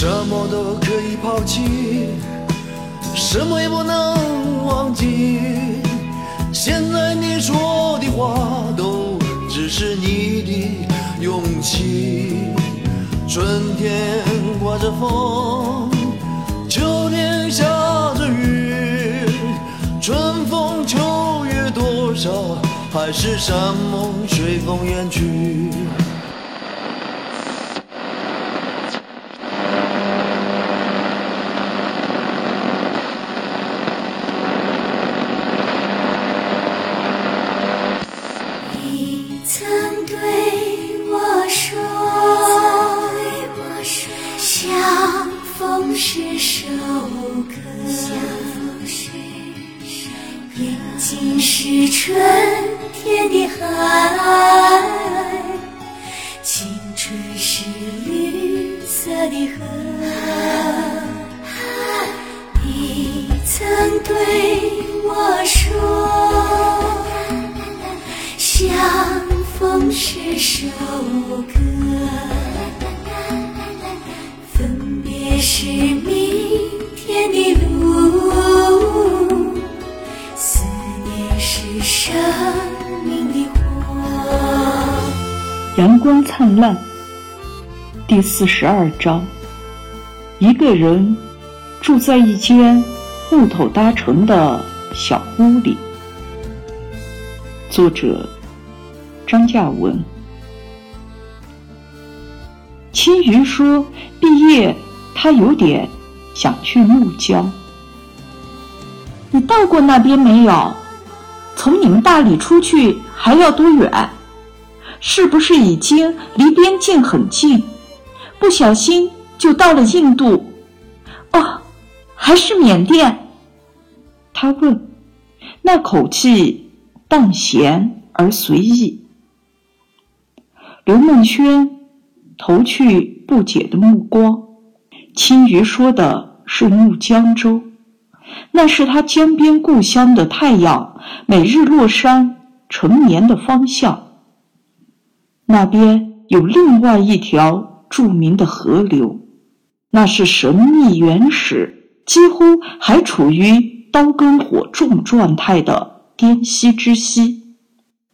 什么都可以抛弃，什么也不能忘记。现在你说的话都只是你的勇气。春天刮着风，秋天下着雨，春风秋月多少，海誓山盟随风远去。光灿烂，第四十二章。一个人住在一间木头搭成的小屋里。作者张嘉文。青鱼说：“毕业，他有点想去怒江。你到过那边没有？从你们大理出去还要多远？是不是已经离边境很近？不小心就到了印度？哦，还是缅甸？”他问，那口气淡闲而随意。刘梦轩投去不解的目光。青鱼说的是怒江州，那是他江边故乡的太阳每日落山成年的方向。那边有另外一条著名的河流，那是神秘原始，几乎还处于刀耕火种状态的滇西之西，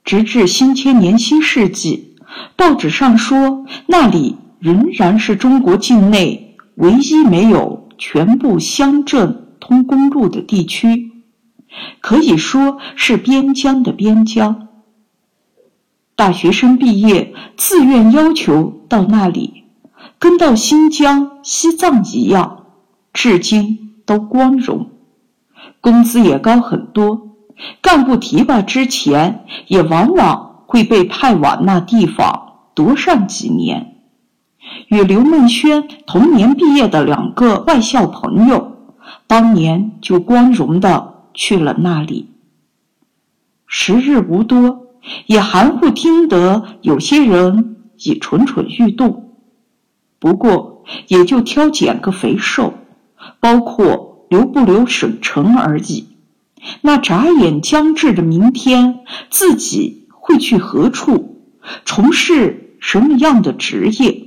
直至新千年新世纪，报纸上说那里仍然是中国境内唯一没有全部乡镇通公路的地区，可以说是边疆的边疆。大学生毕业自愿要求到那里，跟到新疆、西藏一样，至今都光荣。工资也高很多，干部提拔之前也往往会被派往那地方多上几年。与刘梦轩同年毕业的两个外校朋友，当年就光荣的去了那里。时日无多，也含糊听得有些人已蠢蠢欲动，不过也就挑拣个肥瘦，包括。留不留省城而已。那眨眼将至的明天，自己会去何处，从事什么样的职业？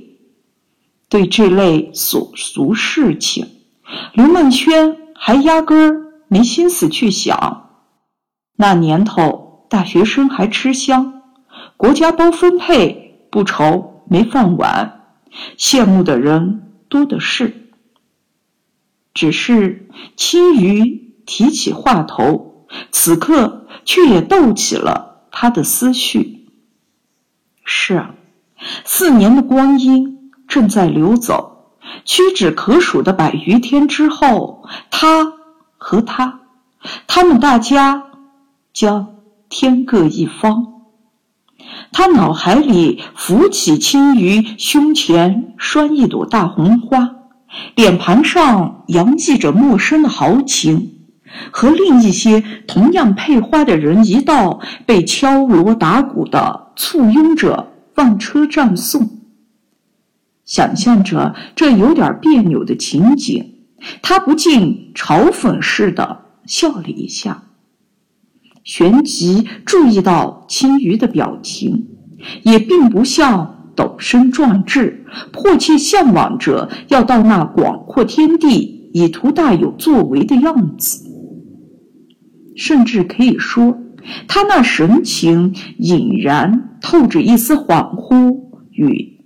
对这类琐俗事情，刘梦轩还压根儿没心思去想。那年头，大学生还吃香，国家包分配，不愁没饭碗，羡慕的人多的是。只是青鱼提起话头，此刻却也逗起了他的思绪。是啊，四年的光阴正在流走，屈指可数的百余天之后，他和他，他们大家将天各一方。他脑海里浮起青鱼胸前拴一朵大红花。脸盘上洋溢着陌生的豪情，和另一些同样配花的人一道被敲锣打鼓的簇拥着往车站送。想象着这有点别扭的情景，他不禁嘲讽似的笑了一下。旋即注意到青鱼的表情，也并不像陡身壮志，迫切向往着要到那广阔天地，以图大有作为的样子。甚至可以说，他那神情隐然透着一丝恍惚与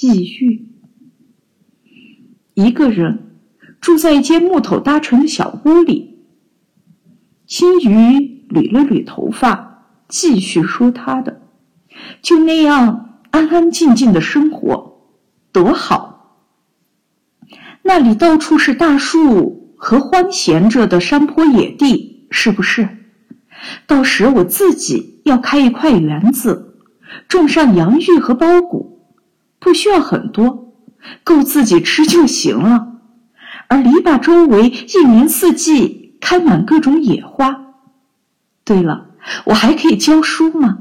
抑郁。一个人住在一间木头搭成的小屋里，青鱼捋了捋头发，继续说他的。就那样安安静静的生活，多好！那里到处是大树和欢闲着的山坡野地，是不是？到时我自己要开一块园子，种上洋芋和苞谷，不需要很多，够自己吃就行了。而篱笆周围一年四季开满各种野花。对了，我还可以教书吗？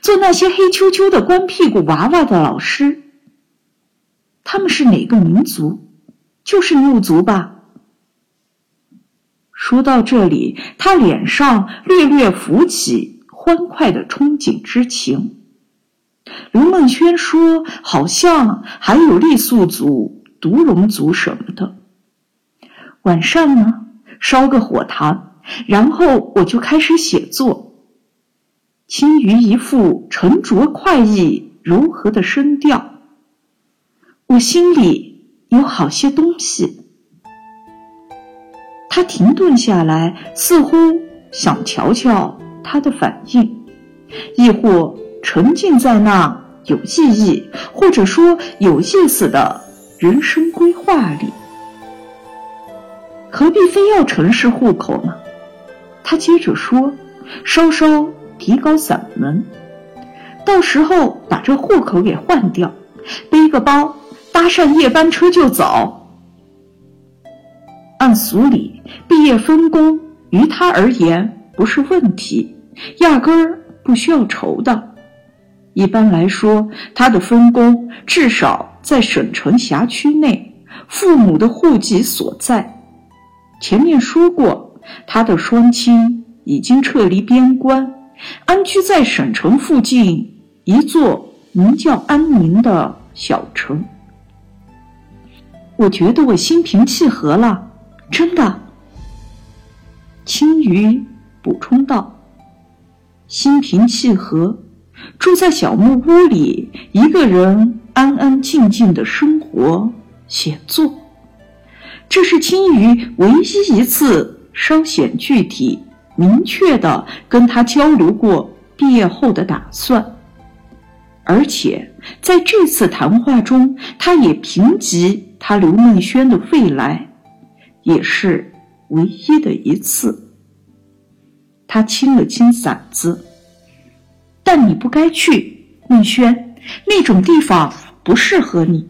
做那些黑黢黢的光屁股娃娃的老师，他们是哪个民族？就是怒族吧。说到这里，他脸上略略浮起欢快的憧憬之情。刘梦轩说：“好像还有傈僳族、独龙族什么的。”晚上呢，烧个火塘，然后我就开始写作。青鱼一副沉着、快意、柔和的声调，我心里有好些东西。他停顿下来，似乎想瞧瞧他的反应，亦或沉浸在那有意义或者说有意思的人生规划里。何必非要城市户口呢？他接着说，稍稍。提高嗓门，到时候把这户口给换掉，背个包，搭上夜班车就走。按俗理，毕业分工于他而言不是问题，压根儿不需要愁的。一般来说，他的分工至少在省城辖区内，父母的户籍所在。前面说过，他的双亲已经撤离边关。安居在省城附近一座名叫安宁的小城。我觉得我心平气和了，真的。青鱼补充道：“心平气和，住在小木屋里，一个人安安静静的生活、写作，这是青鱼唯一一次稍显具体。”明确的跟他交流过毕业后的打算，而且在这次谈话中，他也评级他刘梦轩的未来，也是唯一的一次。他清了清嗓子，但你不该去，梦轩，那种地方不适合你。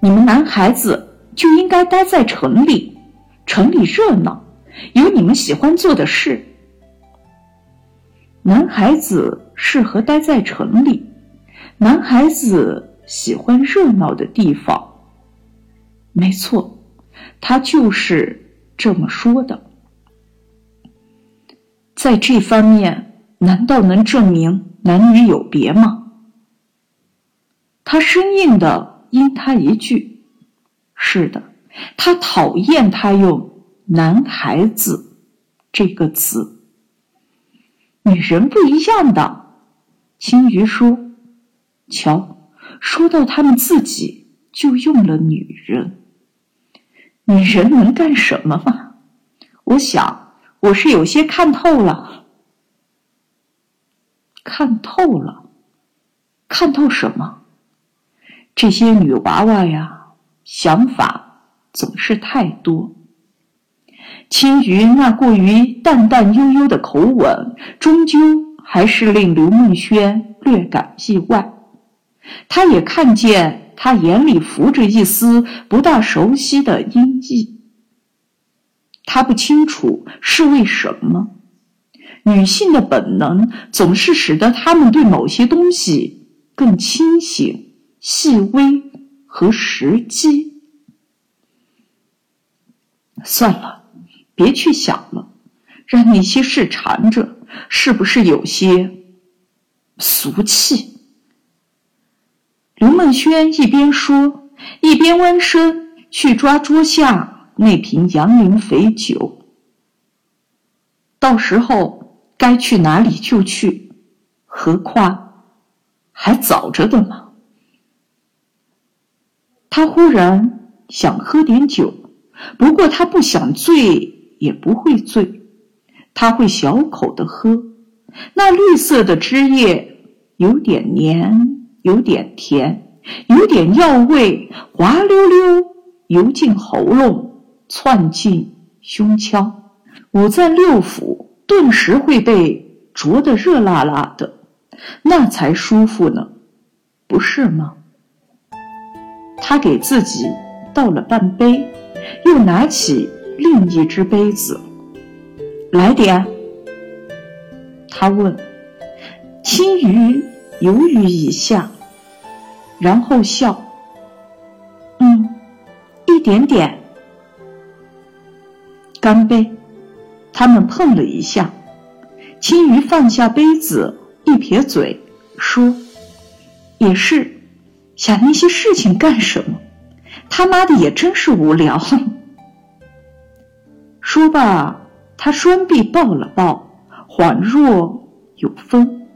你们男孩子就应该待在城里，城里热闹。有你们喜欢做的事。男孩子适合待在城里，男孩子喜欢热闹的地方。没错，他就是这么说的。在这方面，难道能证明男女有别吗？他生硬的应他一句：“是的。”他讨厌他用。男孩子这个词，女人不一样的。青鱼说：“瞧，说到他们自己，就用了女人。女人能干什么吗？我想，我是有些看透了。看透了，看透什么？这些女娃娃呀，想法总是太多。”青鱼那过于淡淡悠悠的口吻，终究还是令刘梦轩略感意外。他也看见他眼里浮着一丝不大熟悉的阴翳。他不清楚是为什么，女性的本能总是使得他们对某些东西更清醒、细微和实际。算了。别去想了，让那些事缠着，是不是有些俗气？刘梦轩一边说，一边弯身去抓桌下那瓶杨林肥酒。到时候该去哪里就去，何况还早着的呢。他忽然想喝点酒，不过他不想醉，也不会醉，他会小口的喝。那绿色的汁液有点黏，有点甜，有点药味，滑溜溜游进喉咙，窜进胸腔。五脏六腑顿时会被灼得热辣辣的，那才舒服呢，不是吗？他给自己倒了半杯，又拿起另一只杯子，来点。他问：“青鱼犹豫一下，然后笑，嗯，一点点。干杯。”他们碰了一下，青鱼放下杯子，一撇嘴，说：“也是，想那些事情干什么？他妈的也真是无聊。”说罢，他双臂抱了抱，恍若有风。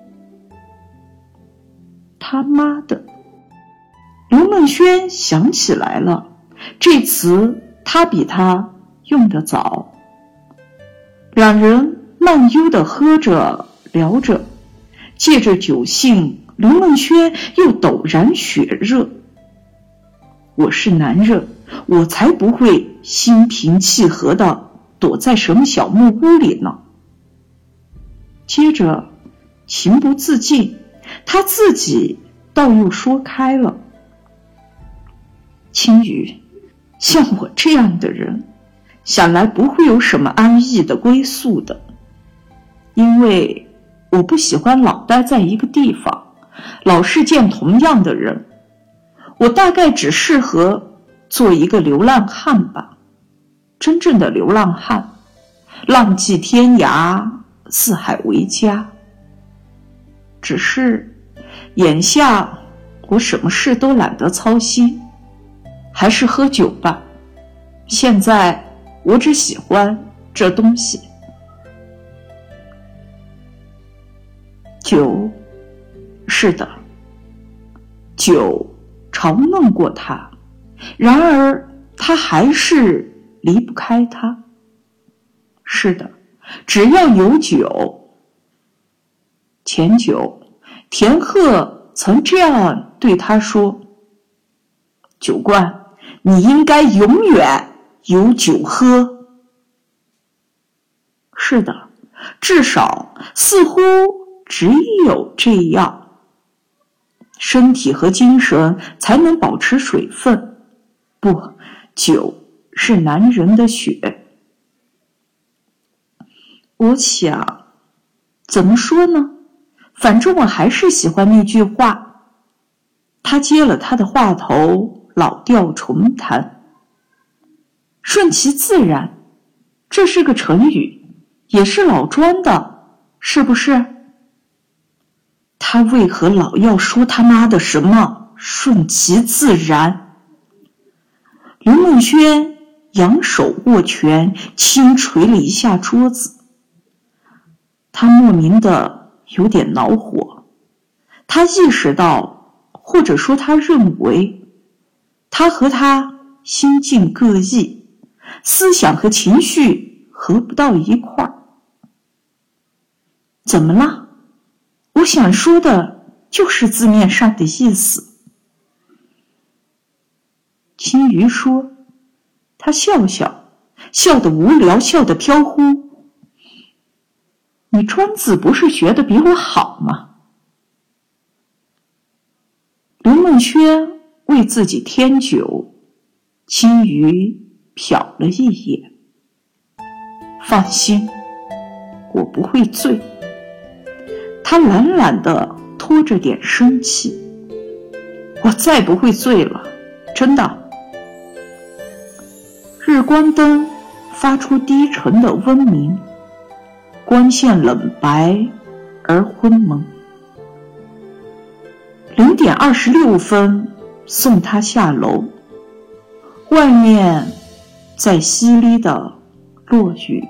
他妈的！刘梦轩想起来了，这词他比他用的早。两人慢悠的喝着聊着，借着酒兴，刘梦轩又陡然血热。我是男人，我才不会心平气和的躲在什么小木屋里呢。接着，情不自禁，他自己倒又说开了：“青雨，像我这样的人。”想来不会有什么安逸的归宿的，因为我不喜欢老待在一个地方，老是见同样的人。我大概只适合做一个流浪汉吧，真正的流浪汉，浪迹天涯，四海为家。只是眼下我什么事都懒得操心，还是喝酒吧。现在。我只喜欢这东西，酒，是的，酒嘲弄过他，然而他还是离不开他。是的，只要有酒。前酒，田鹤曾这样对他说：“酒罐，你应该永远。”有酒喝，是的，至少似乎只有这样，身体和精神才能保持水分。不，酒是男人的血。我想，怎么说呢？反正我还是喜欢那句话。他接了他的话头，老调重弹。顺其自然，这是个成语，也是老庄的，是不是？他为何老要说他妈的什么顺其自然？刘梦轩扬手握拳，轻捶了一下桌子。他莫名的有点恼火，他意识到，或者说他认为，他和他心境各异。思想和情绪合不到一块儿，怎么了？我想说的就是字面上的意思。青鱼说：“他笑笑，笑得无聊，笑得飘忽。你专字不是学的比我好吗？”刘梦轩为自己添酒，青鱼。瞟了一眼，放心，我不会醉。他懒懒的拖着点生气，我再不会醉了，真的。日光灯发出低沉的嗡鸣，光线冷白而昏蒙。零点二十六分送他下楼，外面在淅沥的落雨。